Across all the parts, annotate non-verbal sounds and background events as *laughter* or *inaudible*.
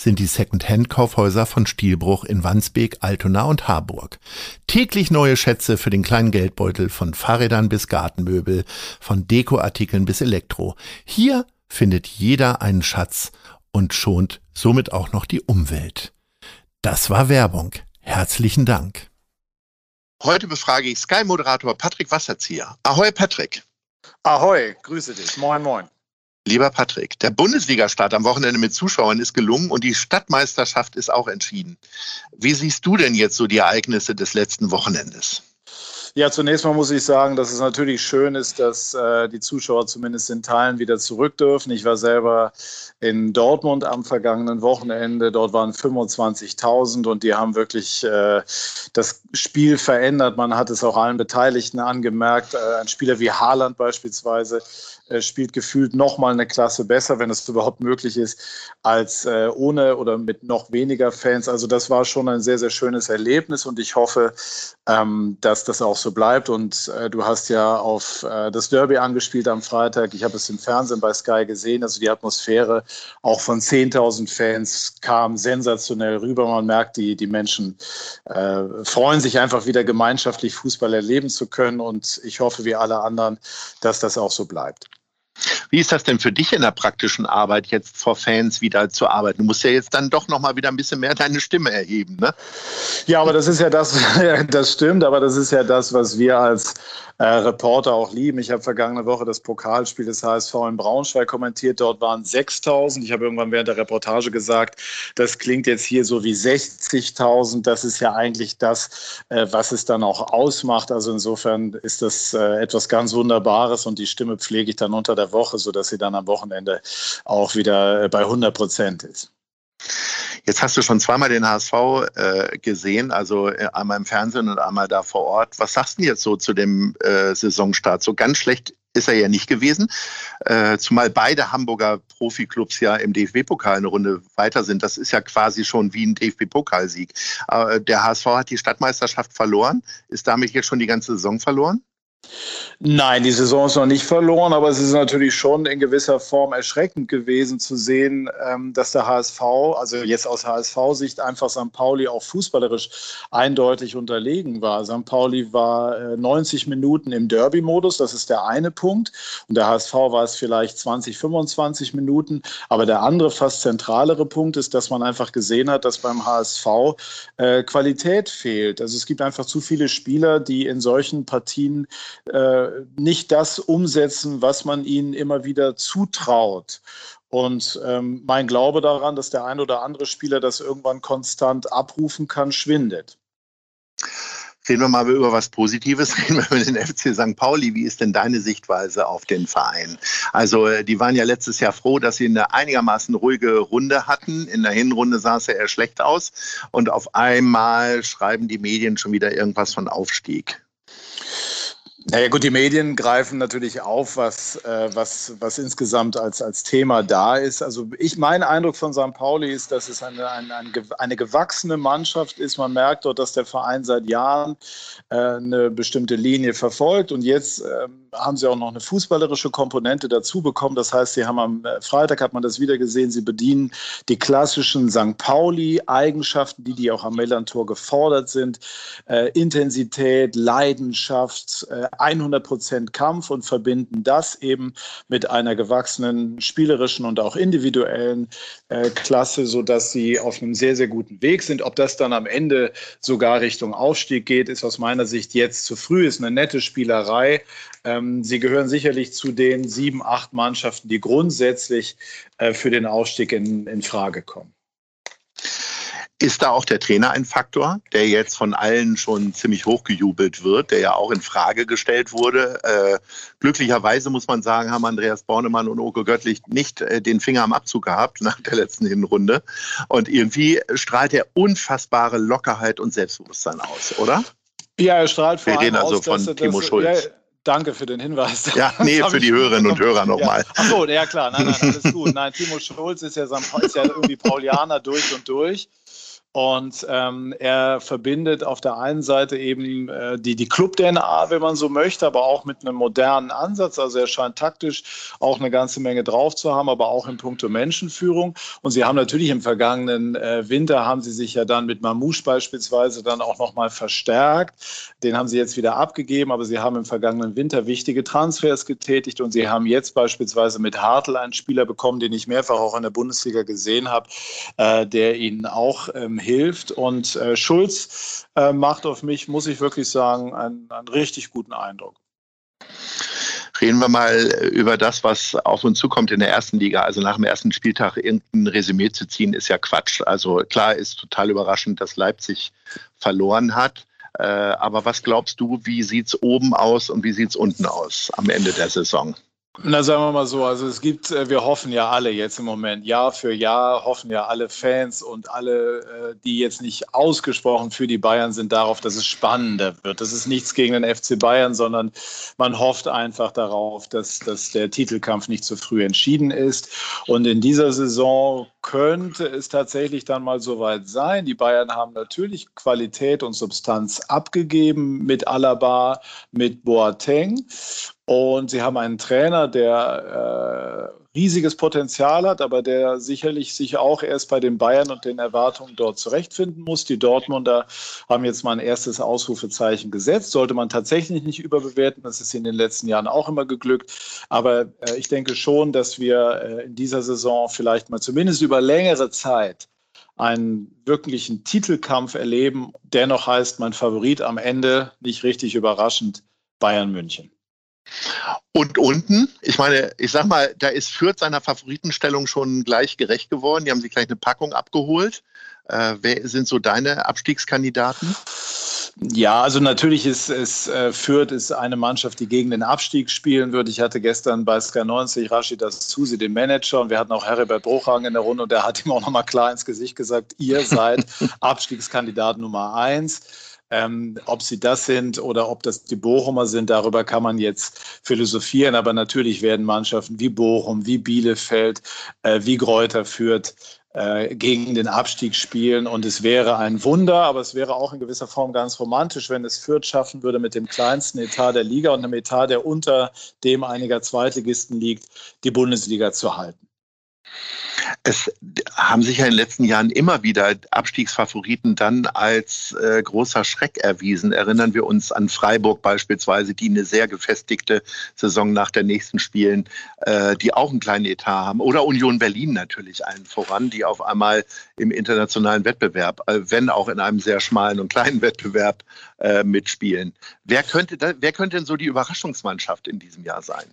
sind die Second-Hand-Kaufhäuser von Stielbruch in Wandsbek, Altona und Harburg. Täglich neue Schätze für den kleinen Geldbeutel von Fahrrädern bis Gartenmöbel, von Dekoartikeln bis Elektro. Hier findet jeder einen Schatz und schont somit auch noch die Umwelt. Das war Werbung. Herzlichen Dank. Heute befrage ich Sky-Moderator Patrick Wasserzieher. Ahoi, Patrick. Ahoi, grüße dich. Moin, moin. Lieber Patrick, der Bundesligastart am Wochenende mit Zuschauern ist gelungen und die Stadtmeisterschaft ist auch entschieden. Wie siehst du denn jetzt so die Ereignisse des letzten Wochenendes? Ja, zunächst mal muss ich sagen, dass es natürlich schön ist, dass äh, die Zuschauer zumindest in Teilen wieder zurück dürfen. Ich war selber in Dortmund am vergangenen Wochenende. Dort waren 25.000 und die haben wirklich äh, das Spiel verändert. Man hat es auch allen Beteiligten angemerkt. Äh, ein Spieler wie Haaland beispielsweise äh, spielt gefühlt noch mal eine Klasse besser, wenn es überhaupt möglich ist, als äh, ohne oder mit noch weniger Fans. Also das war schon ein sehr, sehr schönes Erlebnis und ich hoffe, ähm, dass das auch so bleibt. Und äh, du hast ja auf äh, das Derby angespielt am Freitag. Ich habe es im Fernsehen bei Sky gesehen. Also die Atmosphäre auch von 10.000 Fans kam sensationell rüber. Man merkt, die, die Menschen äh, freuen sich einfach wieder gemeinschaftlich Fußball erleben zu können. Und ich hoffe, wie alle anderen, dass das auch so bleibt. Wie ist das denn für dich in der praktischen Arbeit, jetzt vor Fans wieder zu arbeiten? Du musst ja jetzt dann doch noch mal wieder ein bisschen mehr deine Stimme erheben, ne? Ja, aber das ist ja das, *laughs* das stimmt, aber das ist ja das, was wir als äh, Reporter auch lieben. Ich habe vergangene Woche das Pokalspiel des HSV in Braunschweig kommentiert. Dort waren 6000. Ich habe irgendwann während der Reportage gesagt, das klingt jetzt hier so wie 60.000. Das ist ja eigentlich das, äh, was es dann auch ausmacht. Also insofern ist das äh, etwas ganz Wunderbares und die Stimme pflege ich dann unter der Woche, sodass sie dann am Wochenende auch wieder äh, bei 100 Prozent ist. Jetzt hast du schon zweimal den HSV äh, gesehen, also äh, einmal im Fernsehen und einmal da vor Ort. Was sagst du jetzt so zu dem äh, Saisonstart? So ganz schlecht ist er ja nicht gewesen, äh, zumal beide Hamburger Profiklubs ja im DFB-Pokal eine Runde weiter sind. Das ist ja quasi schon wie ein DFB-Pokalsieg. Äh, der HSV hat die Stadtmeisterschaft verloren. Ist damit jetzt schon die ganze Saison verloren? Nein, die Saison ist noch nicht verloren, aber es ist natürlich schon in gewisser Form erschreckend gewesen zu sehen, ähm, dass der HSV, also jetzt aus HSV-Sicht, einfach St. Pauli auch fußballerisch eindeutig unterlegen war. St. Pauli war 90 äh, Minuten im Derby-Modus, das ist der eine Punkt. Und der HSV war es vielleicht 20, 25 Minuten. Aber der andere, fast zentralere Punkt ist, dass man einfach gesehen hat, dass beim HSV äh, Qualität fehlt. Also es gibt einfach zu viele Spieler, die in solchen Partien äh, nicht das umsetzen, was man ihnen immer wieder zutraut. Und ähm, mein Glaube daran, dass der ein oder andere Spieler das irgendwann konstant abrufen kann, schwindet. Reden wir mal über was Positives, *laughs* reden wir über den FC St. Pauli. Wie ist denn deine Sichtweise auf den Verein? Also, äh, die waren ja letztes Jahr froh, dass sie eine einigermaßen ruhige Runde hatten. In der Hinrunde sah es ja eher schlecht aus. Und auf einmal schreiben die Medien schon wieder irgendwas von Aufstieg. Naja gut, die Medien greifen natürlich auf, was, äh, was, was insgesamt als, als Thema da ist. Also ich, mein Eindruck von St. Pauli ist, dass es eine, eine, eine gewachsene Mannschaft ist. Man merkt dort, dass der Verein seit Jahren äh, eine bestimmte Linie verfolgt. Und jetzt äh, haben sie auch noch eine fußballerische Komponente dazu bekommen. Das heißt, sie haben am äh, Freitag, hat man das wieder gesehen, sie bedienen die klassischen St. Pauli-Eigenschaften, die, die auch am Mellantor gefordert sind. Äh, Intensität, Leidenschaft, äh, 100 Prozent Kampf und verbinden das eben mit einer gewachsenen spielerischen und auch individuellen äh, Klasse, sodass sie auf einem sehr, sehr guten Weg sind. Ob das dann am Ende sogar Richtung Aufstieg geht, ist aus meiner Sicht jetzt zu früh, ist eine nette Spielerei. Ähm, sie gehören sicherlich zu den sieben, acht Mannschaften, die grundsätzlich äh, für den Aufstieg in, in Frage kommen. Ist da auch der Trainer ein Faktor, der jetzt von allen schon ziemlich hochgejubelt wird, der ja auch in Frage gestellt wurde? Äh, glücklicherweise muss man sagen, haben Andreas Bornemann und Oke Göttlich nicht äh, den Finger am Abzug gehabt nach der letzten Hinrunde. Und irgendwie strahlt er unfassbare Lockerheit und Selbstbewusstsein aus, oder? Ja, er strahlt vor Wir reden also aus, von dass, Timo Schulz. Ja, Danke für den Hinweis. Ja, nee, für die Hörerinnen und Hörer nochmal. Ja. Ach so, ja klar, nein, nein, alles gut. Nein, Timo Schulz ist ja, ist ja irgendwie Paulianer durch und durch. Und ähm, er verbindet auf der einen Seite eben äh, die, die Club-DNA, wenn man so möchte, aber auch mit einem modernen Ansatz. Also er scheint taktisch auch eine ganze Menge drauf zu haben, aber auch in puncto Menschenführung. Und sie haben natürlich im vergangenen äh, Winter, haben sie sich ja dann mit Mamouche beispielsweise dann auch nochmal verstärkt. Den haben sie jetzt wieder abgegeben, aber sie haben im vergangenen Winter wichtige Transfers getätigt und sie haben jetzt beispielsweise mit Hartl einen Spieler bekommen, den ich mehrfach auch in der Bundesliga gesehen habe, äh, der ihnen auch ähm, hilft. Und äh, Schulz äh, macht auf mich, muss ich wirklich sagen, einen, einen richtig guten Eindruck. Reden wir mal über das, was auf uns zukommt in der ersten Liga. Also nach dem ersten Spieltag irgendein Resümee zu ziehen, ist ja Quatsch. Also klar ist total überraschend, dass Leipzig verloren hat. Äh, aber was glaubst du, wie sieht es oben aus und wie sieht es unten aus am Ende der Saison? Na, sagen wir mal so, also es gibt, äh, wir hoffen ja alle jetzt im Moment, Jahr für Jahr hoffen ja alle Fans und alle, äh, die jetzt nicht ausgesprochen für die Bayern sind, darauf, dass es spannender wird. Das ist nichts gegen den FC Bayern, sondern man hofft einfach darauf, dass, dass der Titelkampf nicht zu früh entschieden ist. Und in dieser Saison könnte es tatsächlich dann mal soweit sein. Die Bayern haben natürlich Qualität und Substanz abgegeben mit Alaba, mit Boateng. Und sie haben einen Trainer, der äh, riesiges Potenzial hat, aber der sicherlich sich auch erst bei den Bayern und den Erwartungen dort zurechtfinden muss. Die Dortmunder haben jetzt mal ein erstes Ausrufezeichen gesetzt. Sollte man tatsächlich nicht überbewerten. Das ist in den letzten Jahren auch immer geglückt. Aber äh, ich denke schon, dass wir äh, in dieser Saison vielleicht mal zumindest über längere Zeit einen wirklichen Titelkampf erleben. Dennoch heißt mein Favorit am Ende nicht richtig überraschend Bayern München. Und unten, ich meine, ich sag mal, da ist Fürth seiner Favoritenstellung schon gleich gerecht geworden. Die haben sich gleich eine Packung abgeholt. Äh, wer sind so deine Abstiegskandidaten? Ja, also natürlich ist es äh, Fürth ist eine Mannschaft, die gegen den Abstieg spielen wird. Ich hatte gestern bei Sky 90 Rashid Susi, den Manager, und wir hatten auch Heribert Bruchhagen in der Runde und der hat ihm auch nochmal klar ins Gesicht gesagt, ihr *laughs* seid Abstiegskandidat Nummer eins. Ähm, ob sie das sind oder ob das die Bochumer sind, darüber kann man jetzt philosophieren. Aber natürlich werden Mannschaften wie Bochum, wie Bielefeld, äh, wie Gräuter führt äh, gegen den Abstieg spielen. Und es wäre ein Wunder, aber es wäre auch in gewisser Form ganz romantisch, wenn es Fürth schaffen würde, mit dem kleinsten Etat der Liga und einem Etat, der unter dem einiger Zweitligisten liegt, die Bundesliga zu halten. Es haben sich ja in den letzten Jahren immer wieder Abstiegsfavoriten dann als äh, großer Schreck erwiesen. Erinnern wir uns an Freiburg beispielsweise, die eine sehr gefestigte Saison nach der nächsten spielen, äh, die auch einen kleinen Etat haben. Oder Union Berlin natürlich allen voran, die auf einmal im internationalen Wettbewerb, äh, wenn auch in einem sehr schmalen und kleinen *laughs* Wettbewerb, äh, mitspielen. Wer könnte, da, wer könnte denn so die Überraschungsmannschaft in diesem Jahr sein?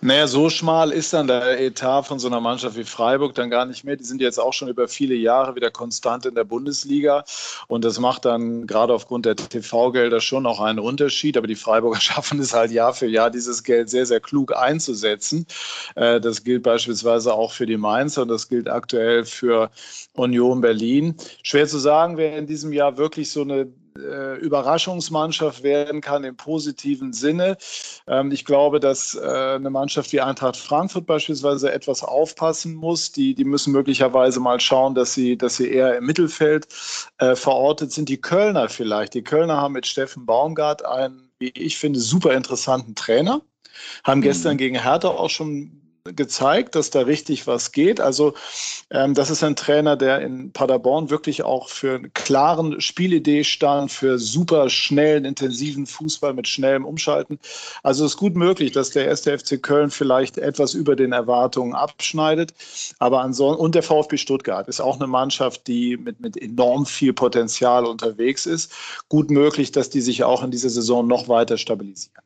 Naja, so schmal ist dann der Etat von so einer Mannschaft wie Freiburg dann gar nicht mehr. Die sind jetzt auch schon über viele Jahre wieder konstant in der Bundesliga. Und das macht dann gerade aufgrund der TV-Gelder schon auch einen Unterschied. Aber die Freiburger *laughs* schaffen es halt Jahr für Jahr, dieses Geld sehr, sehr klug einzusetzen. Äh, das gilt beispielsweise auch für die Mainzer und das gilt aktuell für Union Berlin. Schwer zu sagen, wer in diesem Jahr wirklich so eine äh, Überraschungsmannschaft werden kann im positiven Sinne. Ähm, ich glaube, dass äh, eine Mannschaft wie Eintracht Frankfurt beispielsweise etwas aufpassen muss. Die, die müssen möglicherweise mal schauen, dass sie, dass sie eher im Mittelfeld äh, verortet sind. Die Kölner vielleicht. Die Kölner haben mit Steffen Baumgart einen, wie ich finde, super interessanten Trainer. Haben mhm. gestern gegen Hertha auch schon gezeigt, dass da richtig was geht. Also ähm, das ist ein Trainer, der in Paderborn wirklich auch für eine klaren Spielidee stand, für super schnellen, intensiven Fußball mit schnellem Umschalten. Also es ist gut möglich, dass der erste FC Köln vielleicht etwas über den Erwartungen abschneidet. Aber ansonsten, und der VfB Stuttgart ist auch eine Mannschaft, die mit, mit enorm viel Potenzial unterwegs ist. Gut möglich, dass die sich auch in dieser Saison noch weiter stabilisieren.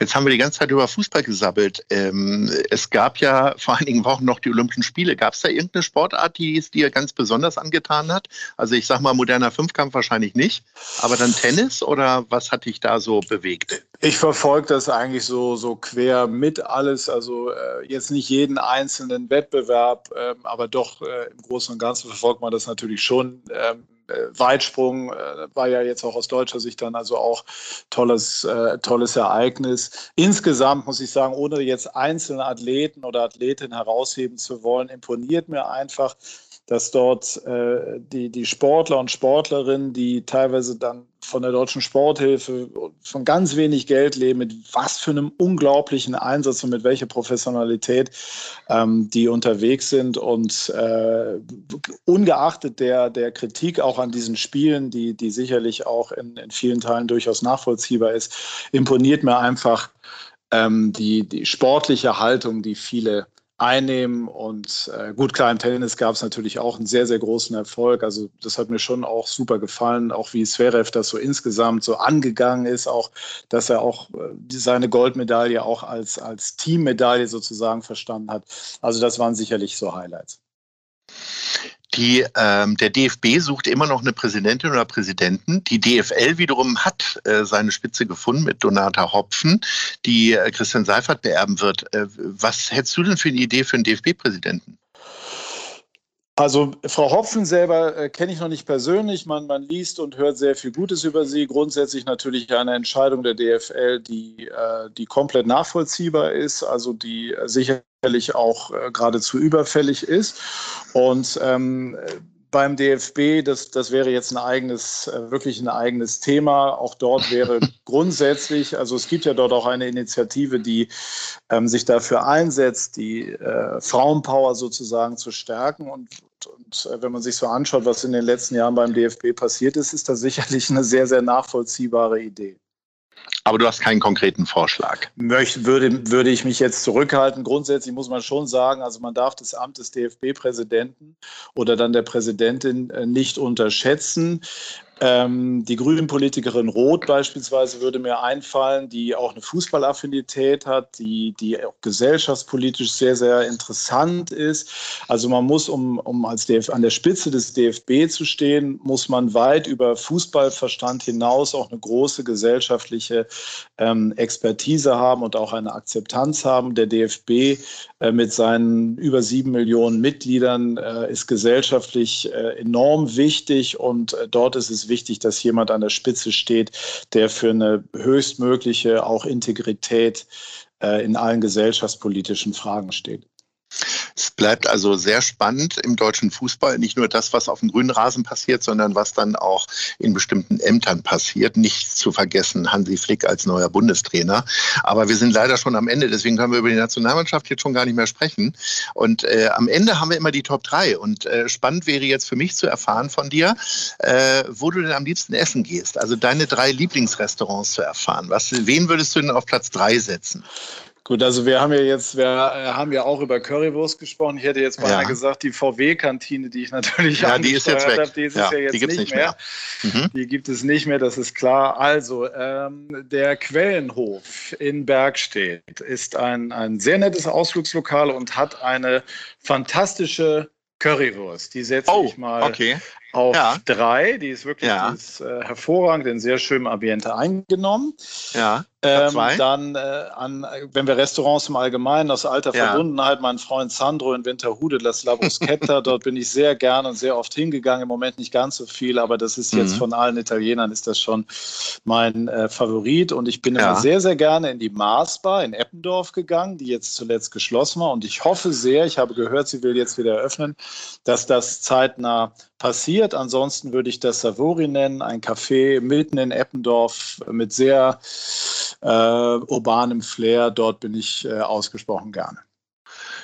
Jetzt haben wir die ganze Zeit über Fußball gesabbelt. Ähm, es gab ja vor einigen Wochen noch die Olympischen Spiele. Gab es da irgendeine Sportart, die es dir ganz besonders angetan hat? Also ich sage mal, moderner Fünfkampf wahrscheinlich nicht, aber dann Tennis oder was hat dich da so bewegt? Ich verfolge das eigentlich so, so quer mit alles. Also äh, jetzt nicht jeden einzelnen Wettbewerb, äh, aber doch äh, im Großen und Ganzen verfolgt man das natürlich schon. Äh, Weitsprung äh, war ja jetzt auch aus deutscher Sicht dann also auch tolles, äh, tolles Ereignis. Insgesamt muss ich sagen, ohne jetzt einzelne Athleten oder Athletinnen herausheben zu wollen, imponiert mir einfach, dass dort äh, die, die Sportler und Sportlerinnen, die teilweise dann von der deutschen Sporthilfe von ganz wenig Geld leben, mit was für einem unglaublichen Einsatz und mit welcher Professionalität ähm, die unterwegs sind. Und äh, ungeachtet der, der Kritik auch an diesen Spielen, die, die sicherlich auch in, in vielen Teilen durchaus nachvollziehbar ist, imponiert mir einfach ähm, die, die sportliche Haltung, die viele einnehmen. Und äh, gut, klar, im Tennis gab es natürlich auch einen sehr, sehr großen Erfolg. Also das hat mir schon auch super gefallen, auch wie Zverev das so insgesamt so angegangen ist, auch, dass er auch äh, seine Goldmedaille auch als, als Teammedaille sozusagen verstanden hat. Also das waren sicherlich so Highlights. Die, ähm, der DFB sucht immer noch eine Präsidentin oder Präsidenten. Die DFL wiederum hat äh, seine Spitze gefunden mit Donata Hopfen, die äh, Christian Seifert beerben wird. Äh, was hättest du denn für eine Idee für einen DFB-Präsidenten? Also Frau Hopfen selber äh, kenne ich noch nicht persönlich. Man, man liest und hört sehr viel Gutes über sie. Grundsätzlich natürlich eine Entscheidung der DFL, die, äh, die komplett nachvollziehbar ist, also die sicherlich auch äh, geradezu überfällig ist. Und ähm, beim DFB, das, das wäre jetzt ein eigenes, äh, wirklich ein eigenes Thema. Auch dort wäre *laughs* grundsätzlich, also es gibt ja dort auch eine Initiative, die ähm, sich dafür einsetzt, die äh, Frauenpower sozusagen zu stärken. Und und äh, wenn man sich so anschaut, was in den letzten Jahren beim DFB passiert ist, ist das sicherlich eine sehr, sehr nachvollziehbare Idee. Aber du hast keinen konkreten Vorschlag. Möchte, würde, würde ich mich jetzt zurückhalten. Grundsätzlich muss man schon sagen, also man darf das Amt des DFB-Präsidenten oder dann der Präsidentin äh, nicht unterschätzen. Ähm, die Grünen-Politikerin Roth beispielsweise würde mir einfallen, die auch eine Fußballaffinität hat, die, die auch gesellschaftspolitisch sehr, sehr interessant ist. Also man muss, um, um als DF, an der Spitze des DFB zu stehen, muss man weit über Fußballverstand hinaus auch eine große gesellschaftliche ähm, Expertise haben und auch eine Akzeptanz haben. Der DFB äh, mit seinen über sieben Millionen Mitgliedern äh, ist gesellschaftlich äh, enorm wichtig und äh, dort ist es wichtig, dass jemand an der Spitze steht, der für eine höchstmögliche auch Integrität äh, in allen gesellschaftspolitischen Fragen steht. Es bleibt also sehr spannend im deutschen Fußball. Nicht nur das, was auf dem grünen Rasen passiert, sondern was dann auch in bestimmten Ämtern passiert. Nicht zu vergessen Hansi Flick als neuer Bundestrainer. Aber wir sind leider schon am Ende. Deswegen können wir über die Nationalmannschaft jetzt schon gar nicht mehr sprechen. Und äh, am Ende haben wir immer die Top 3. Und äh, spannend wäre jetzt für mich zu erfahren von dir, äh, wo du denn am liebsten essen gehst. Also deine drei Lieblingsrestaurants zu erfahren. Was, wen würdest du denn auf Platz 3 setzen? Gut, also wir haben ja jetzt, wir äh, haben ja auch über Currywurst gesprochen. Ich hätte jetzt mal ja. gesagt, die VW-Kantine, die ich natürlich ja, die ist jetzt weg. habe, die ist ja, ja jetzt nicht, nicht, mehr. mehr. Mhm. Die gibt es nicht mehr, das ist klar. Also, ähm, der Quellenhof in Bergstedt ist ein, ein sehr nettes Ausflugslokal und hat eine fantastische Currywurst. Die setze oh, ich mal okay auf ja. drei. Die ist wirklich ja. die ist, äh, hervorragend in sehr schönem Ambiente eingenommen. Ja. Ähm, dann, äh, an, wenn wir Restaurants im Allgemeinen aus alter ja. Verbundenheit, mein Freund Sandro in Winterhude, das La Bruschetta, *laughs* dort bin ich sehr gern und sehr oft hingegangen. Im Moment nicht ganz so viel, aber das ist jetzt mhm. von allen Italienern ist das schon mein äh, Favorit. Und ich bin ja. immer sehr, sehr gerne in die Marsbar in Eppendorf gegangen, die jetzt zuletzt geschlossen war. Und ich hoffe sehr, ich habe gehört, sie will jetzt wieder eröffnen, dass das zeitnah passiert. Ansonsten würde ich das Savori nennen, ein Café mitten in Eppendorf mit sehr äh, urbanem Flair. Dort bin ich äh, ausgesprochen gerne.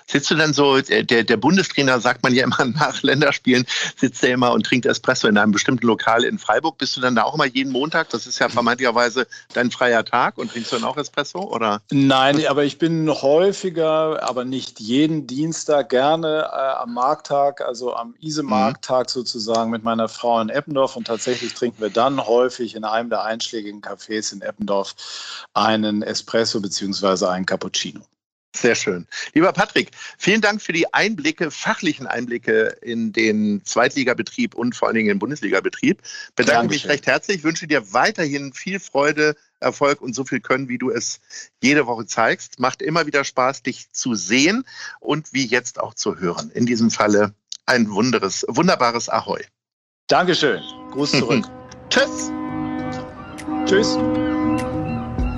Sitzt du dann so, äh, der, der Bundestrainer sagt man ja immer *laughs* nach Länderspielen, sitzt er immer und trinkt Espresso in einem bestimmten Lokal in Freiburg. Bist du dann da auch immer jeden Montag? Das ist ja vermeintlicherweise dein freier Tag und trinkst du dann auch Espresso? Oder? Nein, aber ich bin häufiger, aber nicht jeden Dienstag gerne äh, am Markttag, also am Ise-Markttag mhm. sozusagen mit meiner Frau in Eppendorf und tatsächlich trinken wir dann häufig in einem der einschlägigen Cafés in Eppendorf einen Espresso bzw. einen Cappuccino. Sehr schön. Lieber Patrick, vielen Dank für die Einblicke, fachlichen Einblicke in den Zweitligabetrieb und vor allen Dingen den Bundesligabetrieb. Bedanke Dankeschön. mich recht herzlich, wünsche dir weiterhin viel Freude, Erfolg und so viel Können, wie du es jede Woche zeigst. Macht immer wieder Spaß, dich zu sehen und wie jetzt auch zu hören. In diesem Falle ein wunderes, wunderbares Ahoi. Dankeschön. Gruß zurück. *laughs* Tschüss. Tschüss.